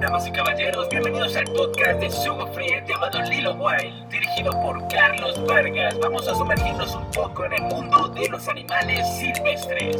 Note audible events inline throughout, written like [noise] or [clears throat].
Damas y caballeros, bienvenidos al podcast de Sugo Free llamado Lilo Wild, dirigido por Carlos Vargas. Vamos a sumergirnos un poco en el mundo de los animales silvestres.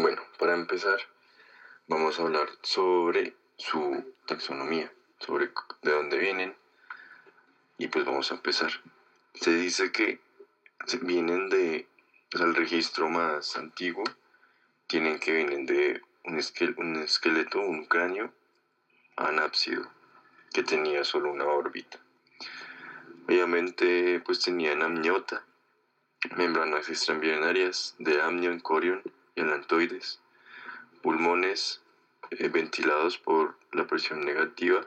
Bueno, para empezar vamos a hablar sobre su taxonomía, sobre de dónde vienen y pues vamos a empezar. Se dice que vienen de, o sea, el registro más antiguo tienen que vienen de un, esquel- un esqueleto, un cráneo anápsido que tenía solo una órbita. Obviamente pues tenían amniota, membranas extraembrionarias de amnion, corion y alantoides, pulmones eh, ventilados por la presión negativa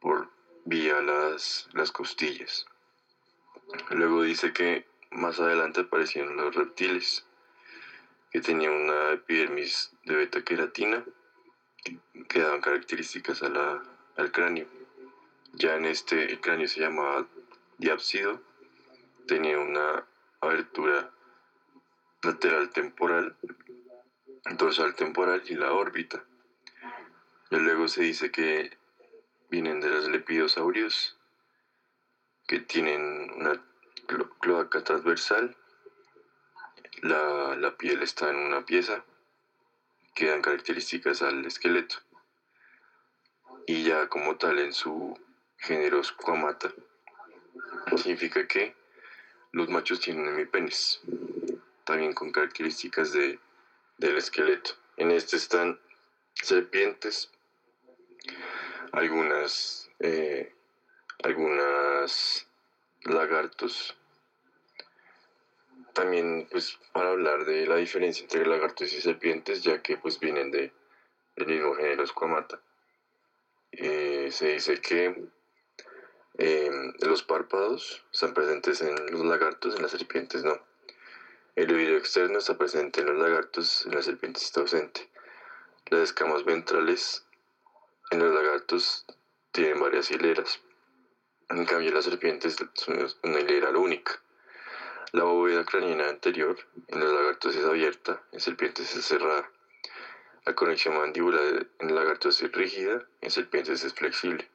por vía las, las costillas. Luego dice que más adelante aparecieron los reptiles, que tenían una epidermis de beta queratina que, que daban características a la- al cráneo. Ya en este el cráneo se llamaba diápsido, tenía una abertura lateral temporal, dorsal temporal y la órbita. Y luego se dice que vienen de los lepidosaurios, que tienen una clo- cloaca transversal, la, la piel está en una pieza, que dan características al esqueleto. Y ya como tal en su género squamata, significa que los machos tienen hemipenes, también con características de, del esqueleto. En este están serpientes, algunas, eh, algunas lagartos. También, pues, para hablar de la diferencia entre lagartos y serpientes, ya que pues vienen de, del mismo género Squamata. Eh, se dice que eh, los párpados están presentes en los lagartos, en las serpientes no. El oído externo está presente en los lagartos, en las serpientes está ausente. Las escamas ventrales en los lagartos tienen varias hileras. En cambio, las serpientes son una hilera única. La bóveda craneana anterior en los lagartos es abierta, en serpientes es cerrada. La conexión mandibular en lagartos es rígida, en serpientes es flexible.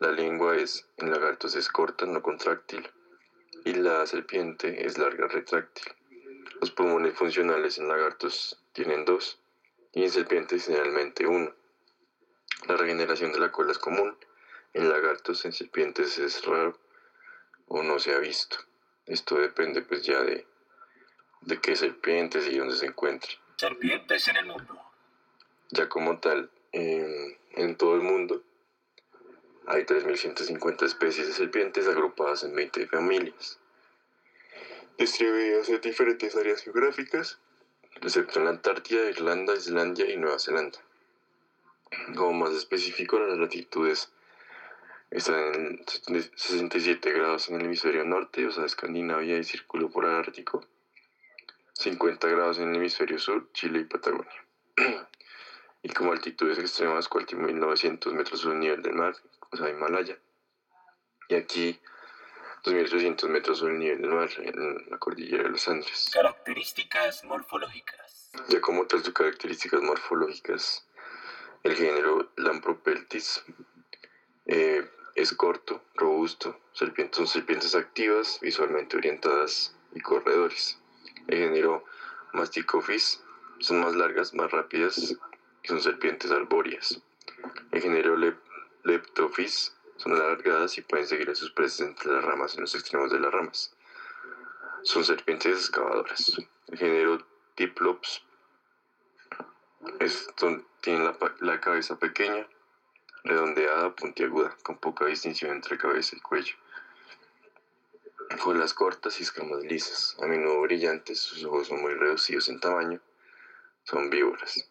La lengua es en lagartos es corta, no contráctil, y la serpiente es larga, retráctil. Los pulmones funcionales en lagartos tienen dos y en serpientes generalmente uno. La regeneración de la cola es común, en lagartos, en serpientes es raro o no se ha visto. Esto depende pues ya de, de qué serpientes y dónde se encuentran. Serpientes en el mundo. Ya como tal, en todo el mundo hay 3.150 especies de serpientes agrupadas en 20 familias, distribuidas en diferentes áreas geográficas, excepto en la Antártida, Irlanda, Islandia y Nueva Zelanda. Como más específico, las latitudes están en 67 grados en el hemisferio norte, o sea, Escandinavia y Círculo Polar Ártico, 50 grados en el hemisferio sur, Chile y Patagonia. [clears throat] y como altitudes extremas, 4.900 metros sobre el nivel del mar, o sea, Himalaya. Y aquí 2.300 metros sobre el nivel del mar, en la cordillera de los Andes. Características morfológicas. Ya como tal sus características morfológicas, el género Lampropeltis eh, es corto, robusto, serpientes, son serpientes activas, visualmente orientadas y corredores. El género Masticophis son más largas, más rápidas son serpientes arbóreas. El género Leptophis son alargadas y pueden seguir a sus presas entre las ramas en los extremos de las ramas. Son serpientes excavadoras. El género Diplops tienen la, la cabeza pequeña, redondeada, puntiaguda, con poca distinción entre cabeza y cuello. Con las cortas y escamas lisas, a menudo brillantes, sus ojos son muy reducidos en tamaño, son víboras.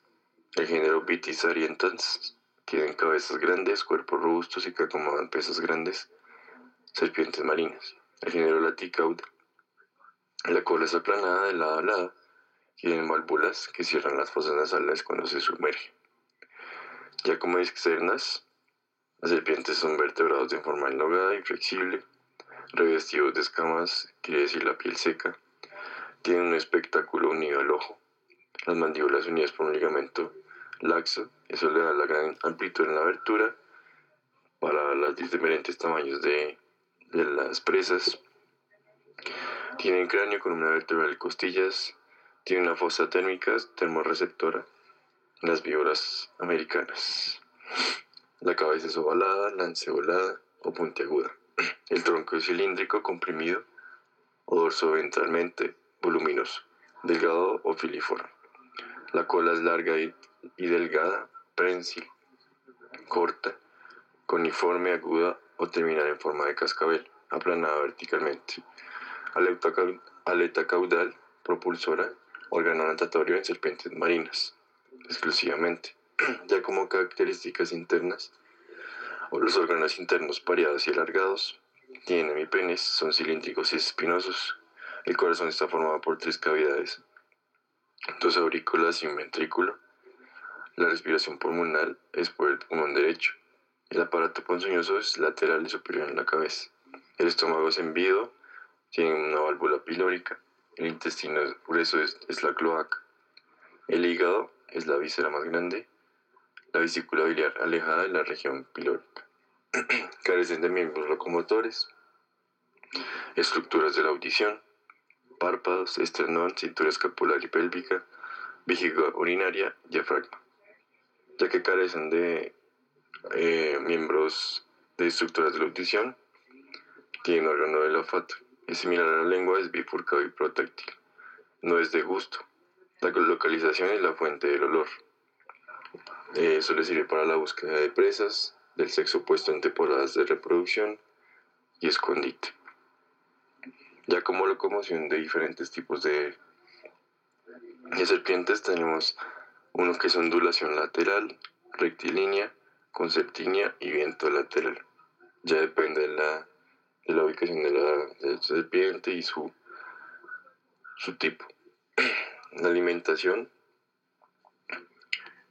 El género Vitis arientans tienen cabezas grandes, cuerpos robustos y que acomodan pesas grandes, serpientes marinas. El género Laticauda. La cola es aplanada de lado a lado, tienen válvulas que cierran las fosas nasales cuando se sumerge. Ya como externas, las serpientes son vertebrados de forma enlogada y flexible, revestidos de escamas, quiere decir la piel seca. Tienen un espectáculo unido al ojo, las mandíbulas unidas por un ligamento laxo, eso le da la gran amplitud en la abertura para los diferentes tamaños de, las presas. Tienen cráneo con una vertebral costillas, tiene una fosa térmica termorreceptora las víboras americanas. La cabeza es ovalada, lanceolada o puntiaguda. El tronco es cilíndrico, comprimido o dorso ventralmente voluminoso, delgado o filiforme. La cola es larga y, delgada, prensil, corta, coniforme, aguda o terminada en forma de cascabel, aplanada verticalmente. Aleta caudal, propulsora, órgano natatorio en serpientes marinas exclusivamente, [clears throat] ya como características internas, los órganos internos pareados y alargados, tienen hemipenes, son cilíndricos y espinosos. El corazón está formado por tres cavidades, dos aurículas y un ventrículo. La respiración pulmonar es por el pulmón derecho. El aparato ponzoñoso es lateral y superior en la cabeza. El estómago es envido, tiene una válvula pilórica. El intestino grueso es, es la cloaca. El hígado es la víscera más grande, la vesícula biliar alejada de la región pilórica. [clears throat] Carecen de miembros locomotores, estructuras de la audición, párpados, esternón, cintura escapular y pélvica, vejiga urinaria, diafragma. Ya que carecen de eh, miembros de estructuras de la audición, tienen órgano del olfato. Es similar a la lengua, es bifurcado y protáctil. No es de gusto. La localización es la fuente del olor. Eh, eso le sirve para la búsqueda de presas, del sexo opuesto en temporadas de reproducción y escondite. Ya como locomoción de diferentes tipos de, de serpientes tenemos uno que es ondulación lateral, rectilínea, concertínea y viento lateral. Ya depende de la, de la ubicación de la, serpiente y su, su tipo. [clears throat] La alimentación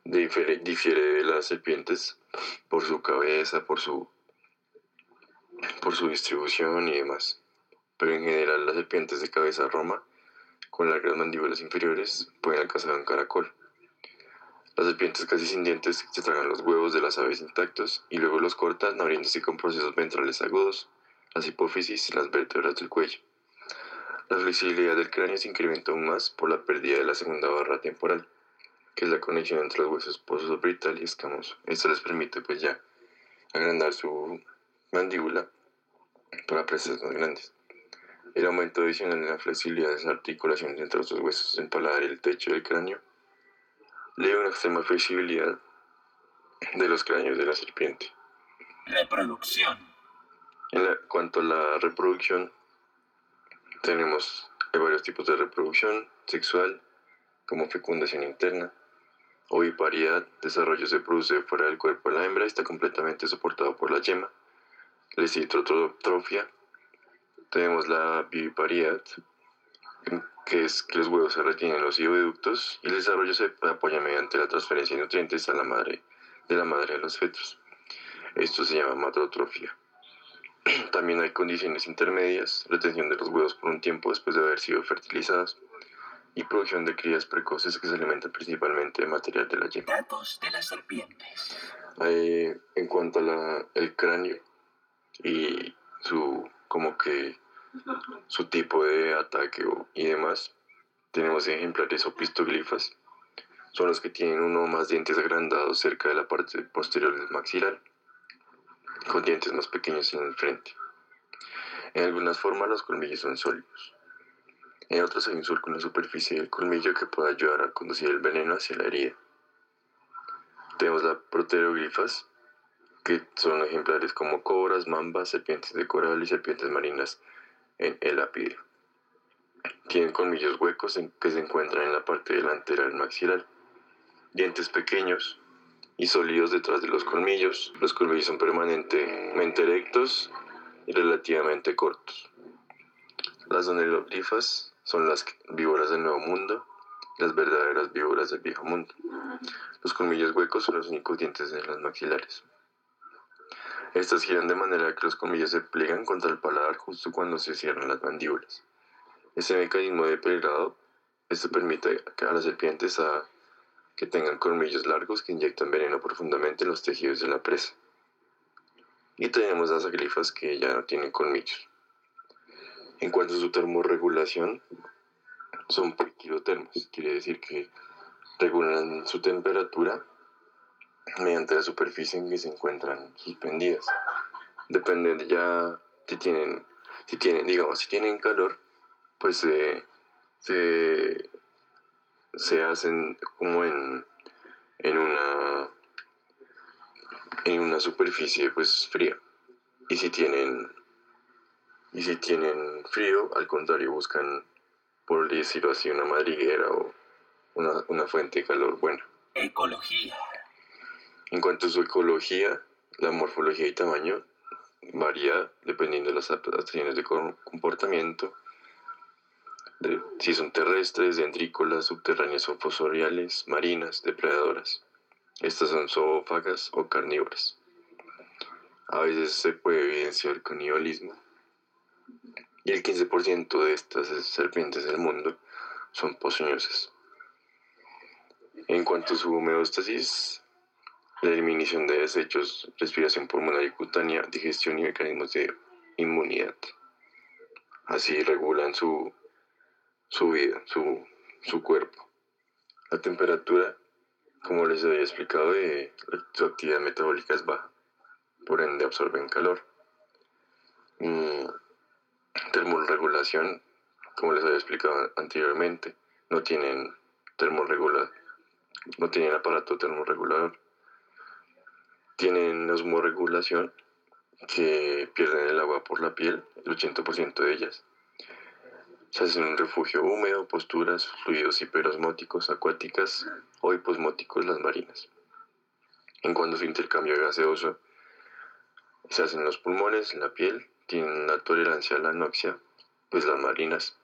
difiere, de las serpientes por su cabeza, por su, por su distribución y demás. Pero en general las serpientes de cabeza roma, con largas mandíbulas inferiores, pueden alcanzar un caracol. Las serpientes casi sin dientes se tragan los huevos de las aves intactos y luego los cortan abriéndose con procesos ventrales agudos, las hipófisis y las vértebras del cuello. La flexibilidad del cráneo se incrementa aún más por la pérdida de la segunda barra temporal, que es la conexión entre los huesos brital y escamoso. Esto les permite pues ya agrandar su mandíbula para presas más grandes. El aumento adicional en la flexibilidad de las articulaciones entre los huesos del paladar y el techo del cráneo le da una extrema flexibilidad de los cráneos de la serpiente. Reproducción. En cuanto a la reproducción, tenemos varios tipos de reproducción sexual, como fecundación interna, oviparidad, desarrollo se produce fuera del cuerpo de la hembra y está completamente soportado por la yema. Lesitrotrofia, tenemos la viviparidad, que es que los huevos se retienen en los oviductos y el desarrollo se apoya mediante la transferencia de nutrientes a la madre, de la madre a los fetos. Esto se llama matrotrofia. [clears throat] También hay condiciones intermedias, retención de los huevos por un tiempo después de haber sido fertilizados y producción de crías precoces que se alimentan principalmente de material de la yema. Datos de las serpientes. en cuanto al cráneo, y su como que [laughs] su tipo de ataque y demás. Tenemos ejemplares opistoglifas, son los que tienen uno o más dientes agrandados cerca de la parte posterior del maxilar, con dientes más pequeños en el frente. En algunas formas los colmillos son sólidos. En otras hay un surco en la superficie del colmillo que puede ayudar a conducir el veneno hacia la herida. Tenemos las proteroglifas, que son ejemplares como cobras, mambas, serpientes de coral y serpientes marinas en el ápido. Tienen colmillos huecos que se encuentran en la parte delantera del maxilar, dientes pequeños y sólidos detrás de los colmillos. Los colmillos son permanentemente erectos y relativamente cortos. Las oneloglifas son las víboras del Nuevo Mundo, las verdaderas víboras del Viejo Mundo. Los colmillos huecos son los únicos dientes de las maxilares. Estas giran de manera que los colmillos se pliegan contra el paladar justo cuando se cierran las mandíbulas. Este mecanismo de plegado esto permite a las serpientes a que tengan colmillos largos que inyectan veneno profundamente en los tejidos de la presa. Y tenemos las aglifas que ya no tienen colmillos. En cuanto a su termorregulación, son poiquilotermos, quiere decir que regulan su temperatura mediante la superficie en que se encuentran suspendidas. Depende de ya si tienen, si tienen, digamos, si tienen calor, pues se, se hacen como en, en una en una superficie pues fría. Y si tienen y si tienen frío, al contrario, buscan, por decirlo así, una madriguera o una, una fuente de calor buena. Ecología. En cuanto a su ecología, la morfología y tamaño varía dependiendo de las adaptaciones de comportamiento, si son terrestres, dendrícolas, subterráneas o fosoriales, marinas, depredadoras. Estas son zoófagas o carnívoras. A veces se puede evidenciar canibalismo. Y el 15% de estas serpientes del mundo son ponzoñosas. En cuanto a su homeostasis, la eliminación de desechos, respiración pulmonar y cutánea, digestión y mecanismos de inmunidad. Así regulan su, su vida, su, su cuerpo. La temperatura, como les había explicado, de, su actividad metabólica es baja, por ende absorben calor. Mm, termorregulación, como les había explicado anteriormente, no tienen termorregulador, no tienen aparato termorregulador tienen osmorregulación, que pierden el agua por la piel, el 80% de ellas. Se hacen un refugio húmedo, posturas, fluidos hiperosmóticos acuáticas o hiposmóticos las marinas. En cuanto a su intercambio gaseoso, se hacen los pulmones, la piel, tienen una tolerancia a la anoxia, pues las marinas.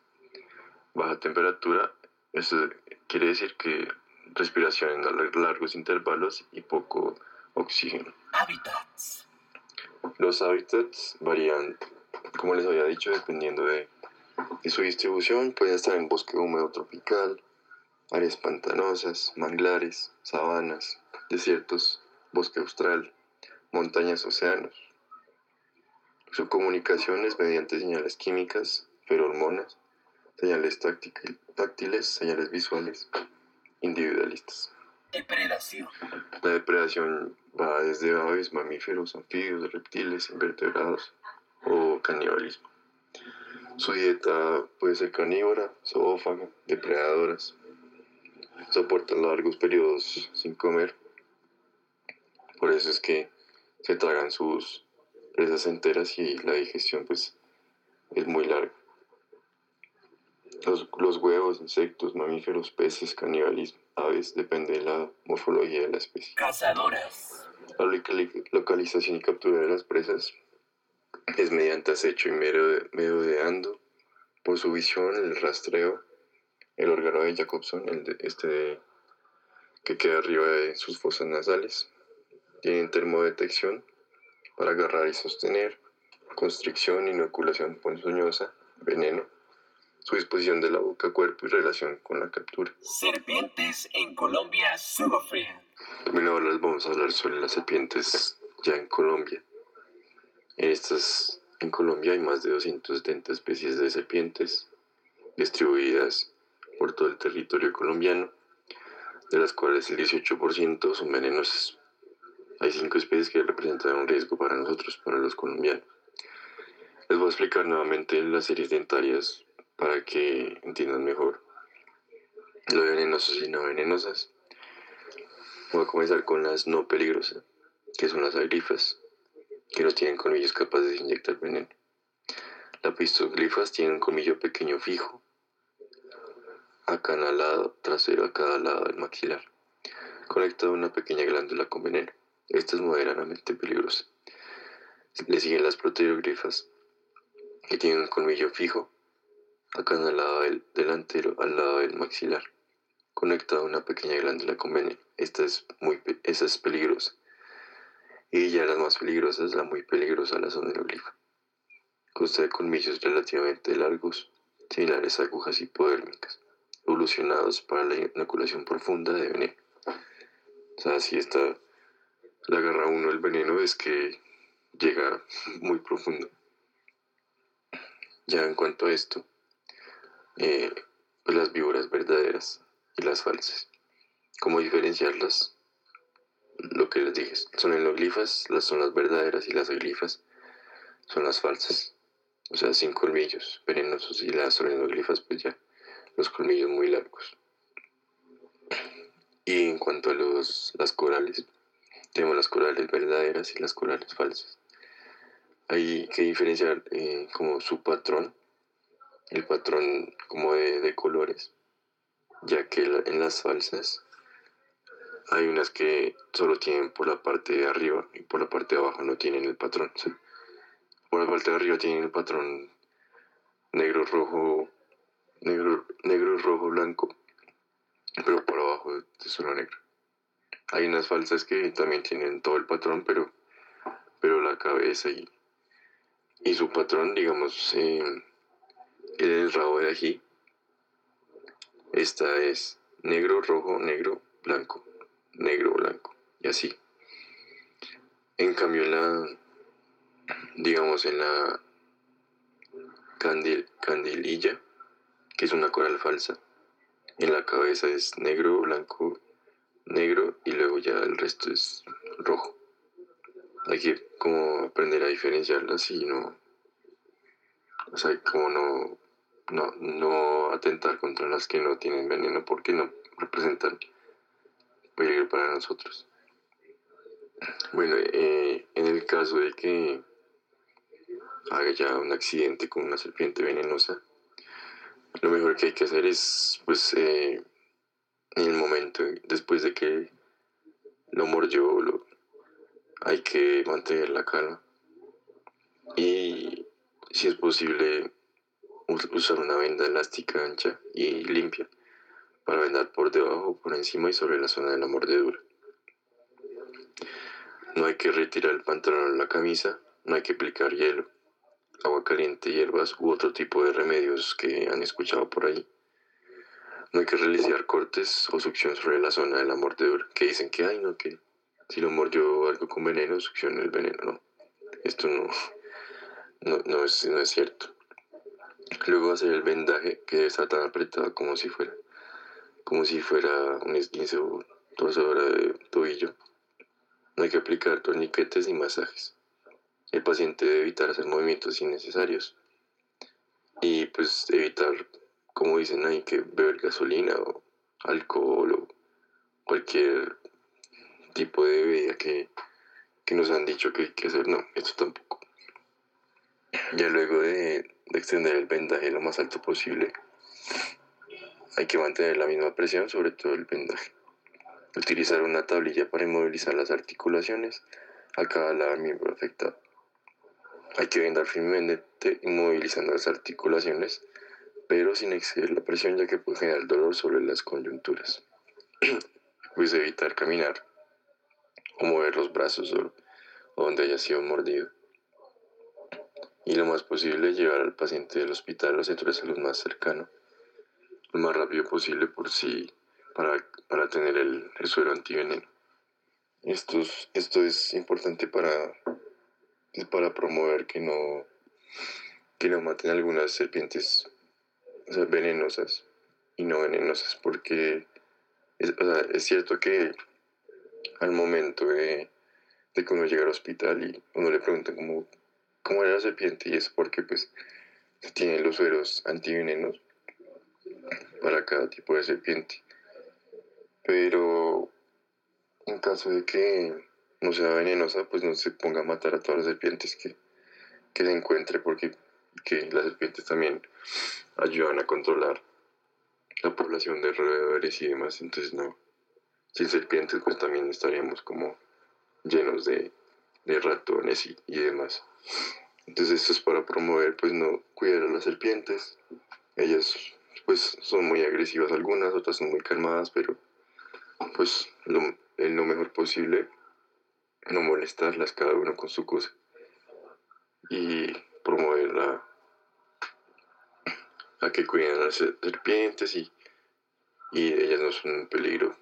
Baja temperatura, eso quiere decir que respiración en largos intervalos y poco oxígeno. Hábitats. Los hábitats varían, como les había dicho, dependiendo de, su distribución. Pueden estar en bosque húmedo tropical, áreas pantanosas, manglares, sabanas, desiertos, bosque austral, montañas, océanos. Su comunicación es mediante señales químicas, ferormonas, señales táctiles, señales visuales, individualistas. Depredación. La depredación va desde aves, mamíferos, anfibios, reptiles, invertebrados o canibalismo. Su dieta puede ser carnívora, zoófaga, depredadoras. Soportan largos periodos sin comer. Por eso es que se tragan sus presas enteras y la digestión pues es muy larga. Los, los huevos, insectos, mamíferos, peces, canibalismo, aves, depende de la morfología de la especie. Cazadoras. La localización y captura de las presas es mediante acecho y merodeando por su visión, el rastreo, el órgano de Jacobson, el de, este que queda arriba de sus fosas nasales. Tienen termodetección para agarrar y sostener, constricción, inoculación ponzoñosa, veneno, su disposición de la boca, cuerpo y relación con la captura. Serpientes en Colombia sufren. También ahora les vamos a hablar sobre las serpientes ya en Colombia. En estas, en Colombia hay más de 270 especies de serpientes distribuidas por todo el territorio colombiano, de las cuales el 18% son venenosas. Hay cinco especies que representan un riesgo para nosotros, para los colombianos. Les voy a explicar nuevamente las series dentarias para que entiendan mejor lo de venenosas y no venenosas. Voy a comenzar con las no peligrosas, que son las agrifas, que no tienen colmillos capaces de inyectar veneno. Las pistoglifas tienen un colmillo pequeño fijo, acanalado trasero a cada lado del maxilar, conectado a una pequeña glándula con veneno. Esta es moderadamente peligrosa. Le siguen las proteoglifas, que tienen un colmillo fijo, acanalado del delantero al lado del maxilar, conectado a una pequeña glándula con veneno. Esta es muy, esa es peligrosa. Y ya las más peligrosas, la muy peligrosa, la soneroglifa. Consta de colmillos relativamente largos, similares a agujas hipodérmicas, evolucionados para la inoculación profunda de veneno. O sea, si está, le agarra uno el veneno es que llega [laughs] muy profundo. Ya en cuanto a esto, eh, las víboras verdaderas y las falsas. ¿Cómo diferenciarlas? Lo que les dije, son endoglifas, las son las verdaderas y las glifas son las falsas. O sea, sin colmillos venenosos y las endoglifas, pues ya, los colmillos muy largos. Y en cuanto a los, las corales, tenemos las corales verdaderas y las corales falsas. Hay que diferenciar eh, como su patrón, el patrón como de, de colores, ya que en las falsas hay unas que solo tienen por la parte de arriba y por la parte de abajo no tienen el patrón. por la parte de arriba tienen el patrón negro, rojo, negro, negro, rojo, blanco, pero por abajo es solo negro. Hay unas falsas que también tienen todo el patrón, pero, pero la cabeza y, y su patrón, digamos, eh, el rabo de ají, esta es negro, rojo, negro, blanco negro blanco, y así. En cambio, en la, digamos, en la candil, candililla, que es una coral falsa, en la cabeza es negro, blanco, negro y luego ya el resto es rojo. Hay que como aprender a diferenciarlas y no, o sea, como no, no, no atentar contra las que no tienen veneno porque no representan peligro para nosotros. Bueno, eh, en el caso de que haya ya un accidente con una serpiente venenosa, lo mejor que hay que hacer es, pues, eh, en el momento después de que lo mordió, lo, hay que mantener la calma y, si es posible, usar una venda elástica ancha y limpia para vendar por debajo, por encima y sobre la zona de la mordedura. No hay que retirar el pantalón o la camisa, no hay que aplicar hielo, agua caliente, hierbas u otro tipo de remedios que han escuchado por ahí. No hay que realizar cortes o succión sobre la zona de la mordedura, que dicen que hay, no, que si lo mordió algo con veneno, succiona el veneno, no. Esto no, [laughs] no, no, es, no es cierto. Luego hacer el vendaje, que está tan apretado como si fuera como si fuera un esguince o torcedora de tobillo. No hay que aplicar torniquetes ni masajes. El paciente debe evitar hacer movimientos innecesarios y pues evitar, como dicen ahí, que beber gasolina o alcohol o cualquier tipo de bebida que, que nos han dicho que hay que hacer. No, esto tampoco. Ya luego de, de extender el vendaje lo más alto posible, hay que mantener la misma presión sobre todo el vendaje. Utilizar una tablilla para inmovilizar las articulaciones a cada lado miembro afectado. Hay que vendar firmemente inmovilizando las articulaciones, pero sin exceder la presión ya que puede generar dolor sobre las coyunturas. [clears throat] pues evitar caminar o mover los brazos o donde haya sido mordido. Y lo más posible llevar al paciente del hospital o centro de salud más cercano lo más rápido posible por si para, para tener el, el suero antiveneno. Esto es, esto es importante para para promover que no, que no maten algunas serpientes venenosas y no venenosas, porque es, es cierto que al momento de, de, que uno llega al hospital y uno le pregunta cómo, cómo era la serpiente y es porque pues tienen los sueros antivenenos para cada tipo de serpiente. Pero en caso de que no sea venenosa, pues no se ponga a matar a todas las serpientes que, que se encuentre, porque que las serpientes también ayudan a controlar la población de roedores y demás. Entonces, no, sin serpientes, pues también estaríamos como llenos de, de ratones y, y, demás. Entonces, esto es para promover, pues, no cuidar a las serpientes. Ellas, pues, son muy agresivas algunas, otras son muy calmadas, pero, pues, lo, en lo mejor posible no molestarlas cada uno con su cosa y promover a que cuiden a las serpientes y, y ellas no son un peligro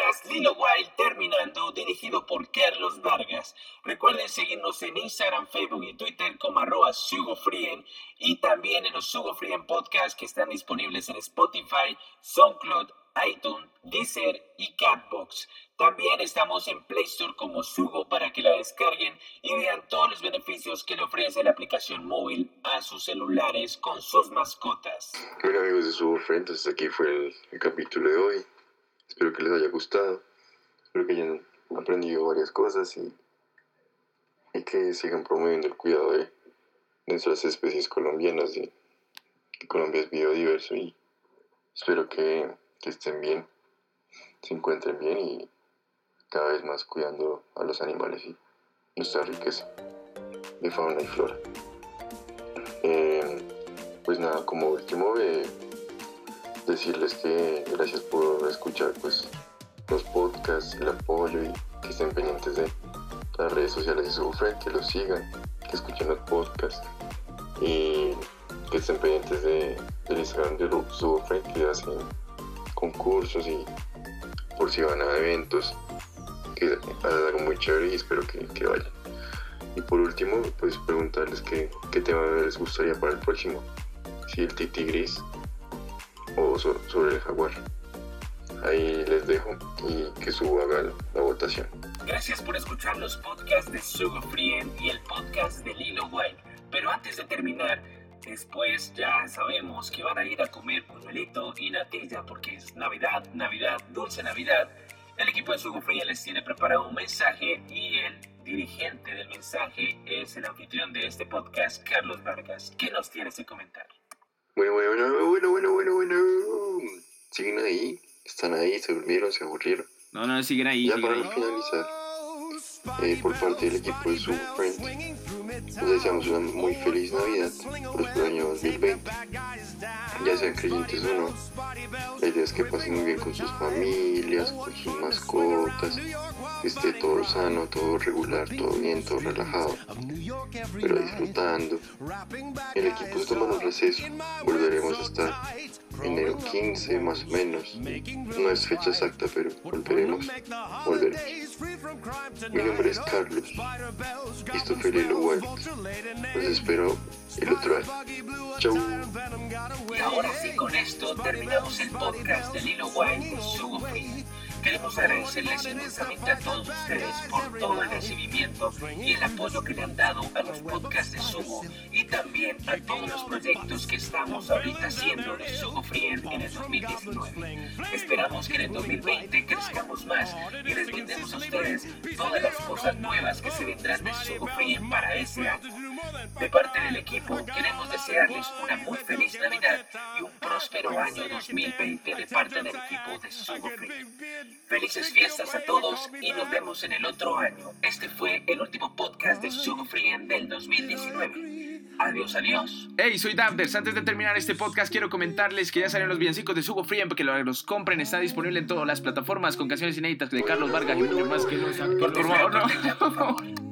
Podcast Lilo Wild terminando, dirigido por Carlos Vargas. Recuerden seguirnos en Instagram, Facebook y Twitter como arroba SugoFrien y también en los SugoFrien Podcast que están disponibles en Spotify, SoundCloud, iTunes, Deezer y Catbox. También estamos en Play Store como Sugo para que la descarguen y vean todos los beneficios que le ofrece la aplicación móvil a sus celulares con sus mascotas. Bueno amigos de Sugo Friends, aquí fue el capítulo de hoy. Espero que les haya gustado. Espero que hayan aprendido varias cosas y, que sigan promoviendo el cuidado de nuestras especies colombianas. Colombia es biodiverso y espero que, que estén bien, se encuentren bien y cada vez más cuidando a los animales y nuestra riqueza de fauna y flora. Eh, pues nada, como último, eh, decirles que gracias por escuchar pues los podcasts, el apoyo y que estén pendientes de las redes sociales de Subfred, que los sigan, que escuchen los podcasts y que estén pendientes de, del Instagram de Subfred que hacen concursos y por si van a eventos que hacen algo muy chévere y espero que, que vayan. Y por último, pues preguntarles qué, qué tema les gustaría para el próximo. Si el Titi Gris o sobre el jaguar. Ahí les dejo y que suba haga la votación. Gracias por escuchar los podcasts de Sugar Frien y el podcast de Lilo White. Pero antes de terminar, después ya sabemos que van a ir a comer puñuelito y natilla porque es Navidad, Navidad, dulce Navidad. El equipo de Sugar Frien les tiene preparado un mensaje y el dirigente del mensaje es el anfitrión de este podcast, Carlos Vargas. ¿Qué nos tienes que comentar? Bueno, bueno, bueno, bueno, bueno, bueno. ¿Siguen ahí? ¿Están ahí? ¿Se durmieron? ¿Se aburrieron? No, no, siguen ahí. Ya siguen para ahí. finalizar, eh, por parte del equipo de Super Friend, les deseamos una muy feliz Navidad, próspero año 2020. Ya sean creyentes o no, la idea es que pasen muy bien con sus familias, con sus mascotas, esté todo sano, todo regular, todo bien, todo relajado, pero disfrutando. El equipo está tomando receso, volveremos a estar enero 15 más o menos. No es fecha exacta, pero volveremos. Volveremos. Mi nombre es Carlos. Y esto fue Lilo Wild. Los espero el otro año. Chau. Y ahora sí, con esto terminamos el podcast de Lilo Wild de Sugo. Queremos agradecerles inmensamente a todos ustedes por todo el recibimiento y el apoyo que le han dado a los podcasts de Sugo y también a todos los proyectos que estamos ahorita haciendo de Sugo Free en el 2019. Esperamos que en el 2020 crezcamos más y les brindemos a ustedes todas las cosas nuevas que se vendrán de Sugo Free para ese año. De parte del equipo, queremos desearles una muy feliz Navidad y un próspero año 2020 de parte del equipo de Sugo Free. Felices fiestas a todos y nos vemos en el otro año. Este fue el último podcast de Sugo Free del 2019. Adiós, adiós. Hey, soy Dabders. Antes de terminar este podcast, quiero comentarles que ya salen los villancicos de Sugo Free, que los compren. Está disponible en todas las plataformas con canciones inéditas de Carlos Vargas y mucho más. Por favor, no. Por favor.